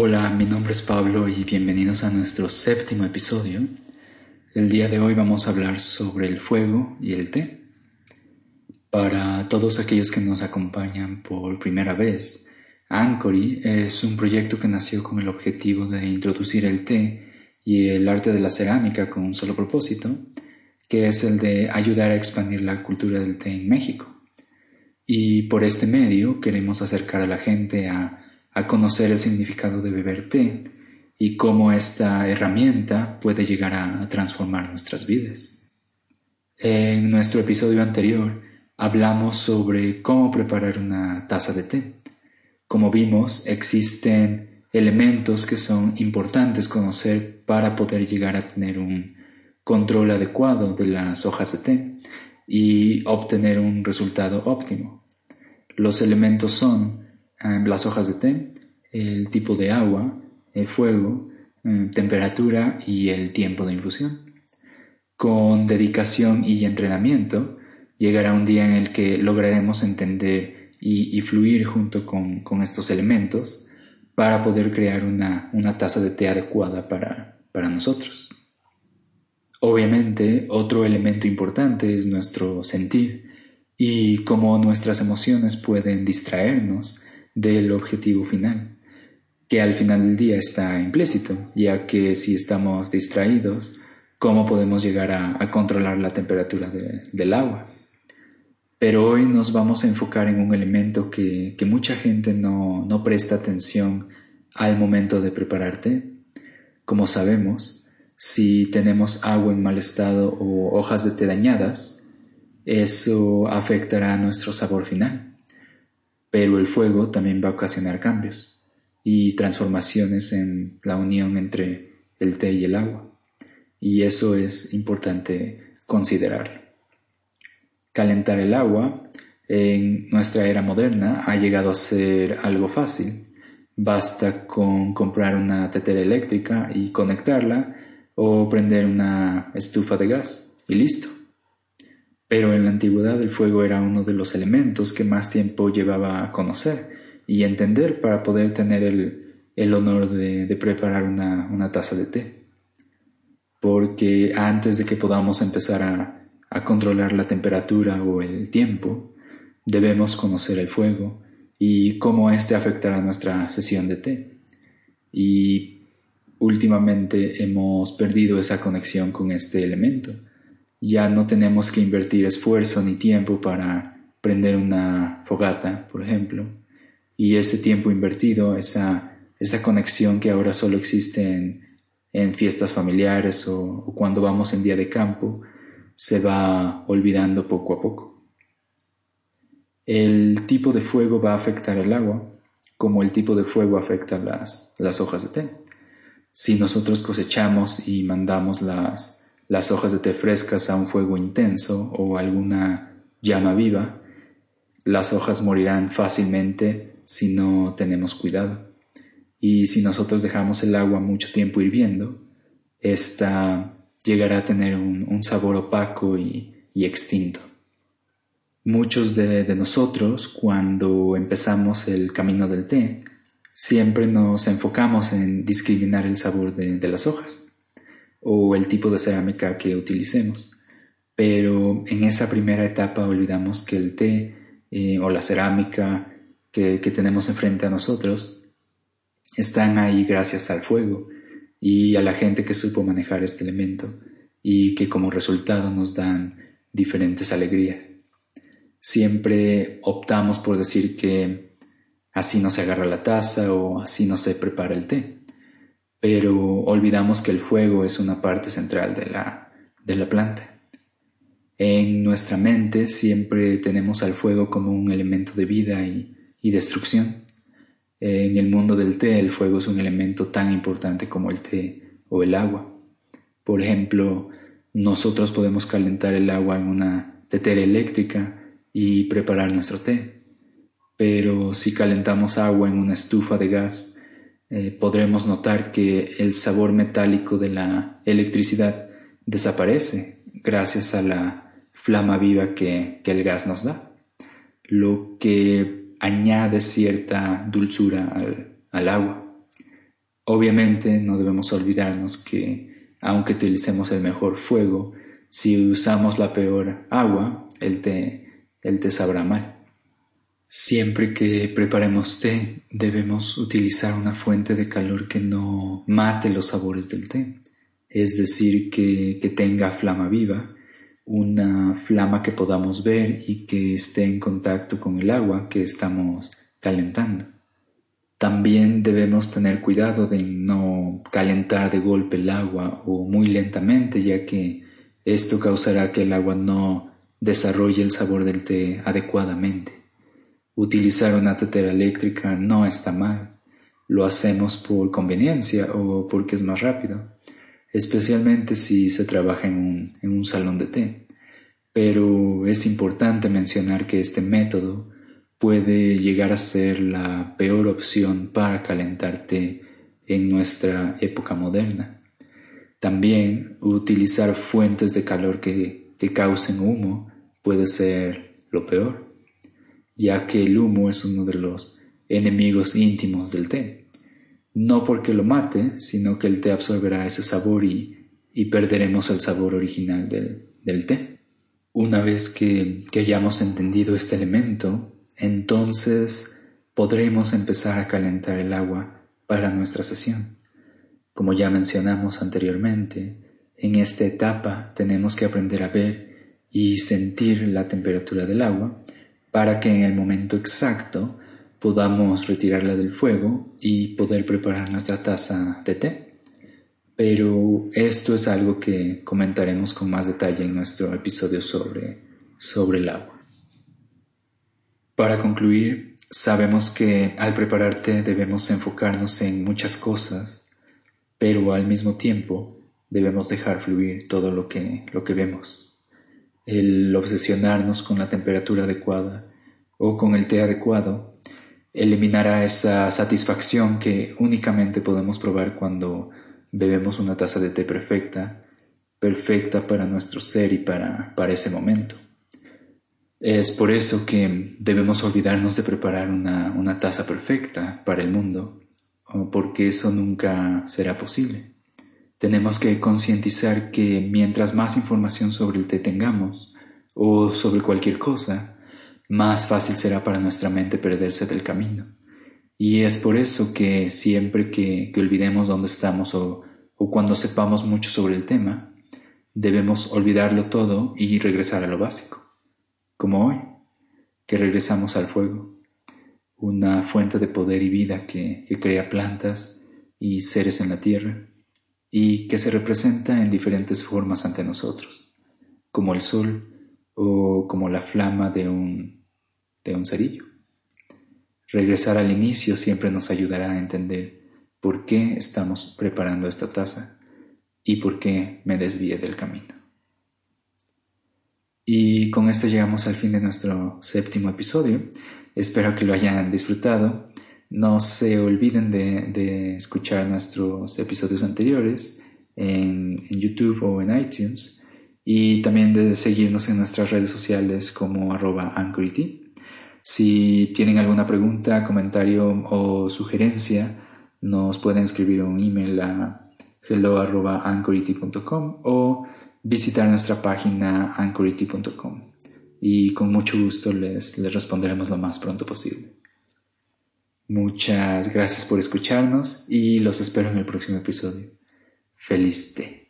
Hola, mi nombre es Pablo y bienvenidos a nuestro séptimo episodio. El día de hoy vamos a hablar sobre el fuego y el té. Para todos aquellos que nos acompañan por primera vez, Anchory es un proyecto que nació con el objetivo de introducir el té y el arte de la cerámica con un solo propósito, que es el de ayudar a expandir la cultura del té en México. Y por este medio queremos acercar a la gente a, conocer el significado de beber té y cómo esta herramienta puede llegar a transformar nuestras vidas. En nuestro episodio anterior hablamos sobre cómo preparar una taza de té. Como vimos, existen elementos que son importantes conocer para poder llegar a tener un control adecuado de las hojas de té y obtener un resultado óptimo. Los elementos son las hojas de té, el tipo de agua, el fuego, eh, temperatura y el tiempo de infusión. Con dedicación y entrenamiento, llegará un día en el que lograremos entender y, fluir junto con, estos elementos para poder crear una, taza de té adecuada para nosotros. Obviamente, otro elemento importante es nuestro sentir y cómo nuestras emociones pueden distraernos del objetivo final, que al final del día está implícito, ya que si estamos distraídos, ¿cómo podemos llegar a, controlar la temperatura del agua? Pero hoy nos vamos a enfocar en un elemento que, mucha gente no, no presta atención al momento de prepararte. Como sabemos, si tenemos agua en mal estado o hojas de té dañadas, eso afectará a nuestro sabor final. Pero el fuego también va a ocasionar cambios y transformaciones en la unión entre el té y el agua. Y eso es importante considerarlo. Calentar el agua en nuestra era moderna ha llegado a ser algo fácil. Basta con comprar una tetera eléctrica y conectarla o prender una estufa de gas y listo. Pero en la antigüedad el fuego era uno de los elementos que más tiempo llevaba a conocer y entender para poder tener el, honor de, preparar una, taza de té. Porque antes de que podamos empezar a, a controlar la temperatura o el tiempo, debemos conocer el fuego y cómo éste afectará nuestra sesión de té. Y últimamente hemos perdido esa conexión con este elemento. Ya no tenemos que invertir esfuerzo ni tiempo para prender una fogata, por ejemplo. Y ese tiempo invertido, esa, esa conexión que ahora solo existe en, fiestas familiares o, o cuando vamos en día de campo, se va olvidando poco a poco. El tipo de fuego va a afectar el agua, como el tipo de fuego afecta las, las hojas de té. Si nosotros cosechamos y mandamos las, las hojas de té frescas a un fuego intenso o alguna llama viva, las hojas morirán fácilmente si no tenemos cuidado. Y si nosotros dejamos el agua mucho tiempo hirviendo, esta llegará a tener un, sabor opaco y, extinto. Muchos de, de, nosotros, cuando empezamos el camino del té, siempre nos enfocamos en discriminar el sabor de, las hojas o el tipo de cerámica que utilicemos. Pero en esa primera etapa olvidamos que el té eh, o la cerámica que, que tenemos enfrente a nosotros están ahí gracias al fuego y a la gente que supo manejar este elemento y que como resultado nos dan diferentes alegrías. Siempre optamos por decir que así no se agarra la taza o así no se prepara el té. Pero olvidamos que el fuego es una parte central de la, de la planta. En nuestra mente siempre tenemos al fuego como un elemento de vida y, y destrucción. En el mundo del té el fuego es un elemento tan importante como el té o el agua. Por ejemplo, nosotros podemos calentar el agua en una tetera eléctrica y preparar nuestro té pero si calentamos agua en una estufa de gas, eh, podremos notar que el sabor metálico de la electricidad desaparece gracias a la flama viva que, el gas nos da, lo que añade cierta dulzura al, agua. Obviamente no debemos olvidarnos que, aunque utilicemos el mejor fuego, si usamos la peor agua, el té, el té sabrá mal. Siempre que preparemos té, debemos utilizar una fuente de calor que no mate los sabores del té, es decir, que, que tenga flama viva, una flama que podamos ver y que esté en contacto con el agua que estamos calentando. También debemos tener cuidado de no calentar de golpe el agua o muy lentamente, ya que esto causará que el agua no desarrolle el sabor del té adecuadamente. Utilizar una tetera eléctrica no está mal. Lo hacemos por conveniencia o porque es más rápido, especialmente si se trabaja en un, en un salón de té. Pero es importante mencionar que este método puede llegar a ser la peor opción para calentarte en nuestra época moderna. También utilizar fuentes de calor que, que causen humo puede ser lo peor, ya que el humo es uno de los enemigos íntimos del té. No porque lo mate, sino que el té absorberá ese sabor y, y perderemos el sabor original del, del té. Una vez que, que hayamos entendido este elemento, entonces podremos empezar a calentar el agua para nuestra sesión. Como ya mencionamos anteriormente, en esta etapa tenemos que aprender a ver y sentir la temperatura del agua para que en el momento exacto podamos retirarla del fuego y poder preparar nuestra taza de té. Pero esto es algo que comentaremos con más detalle en nuestro episodio sobre, sobre el agua. Para concluir, sabemos que al prepararte debemos enfocarnos en muchas cosas, pero al mismo tiempo debemos dejar fluir todo lo que, lo que vemos. El obsesionarnos con la temperatura adecuada o con el té adecuado eliminará esa satisfacción que únicamente podemos probar cuando bebemos una taza de té perfecta, perfecta para nuestro ser y para, para ese momento. Es por eso que debemos olvidarnos de preparar una, taza perfecta para el mundo, porque eso nunca será posible. Tenemos que concientizar que mientras más información sobre el té tengamos, o sobre cualquier cosa, más fácil será para nuestra mente perderse del camino. Y es por eso que siempre que, olvidemos dónde estamos o cuando sepamos mucho sobre el tema, debemos olvidarlo todo y regresar a lo básico como hoy, que regresamos al fuego, una fuente de poder y vida que, crea plantas y seres en la tierra, y que se representa en diferentes formas ante nosotros, como el sol o como la flama de un, de un cerillo. Regresar al inicio siempre nos ayudará a entender por qué estamos preparando esta taza y por qué me desvíe del camino. Y con esto llegamos al fin de nuestro séptimo episodio. Espero que lo hayan disfrutado. No se olviden de, escuchar nuestros episodios anteriores en, YouTube o en iTunes. Y también de seguirnos en nuestras redes sociales como arroba anchority. Si tienen alguna pregunta, comentario o sugerencia, nos pueden escribir un email a hello.anchority.com o visitar nuestra página anchority.com y con mucho gusto les, les responderemos lo más pronto posible. Muchas gracias por escucharnos y los espero en el próximo episodio. Feliz té.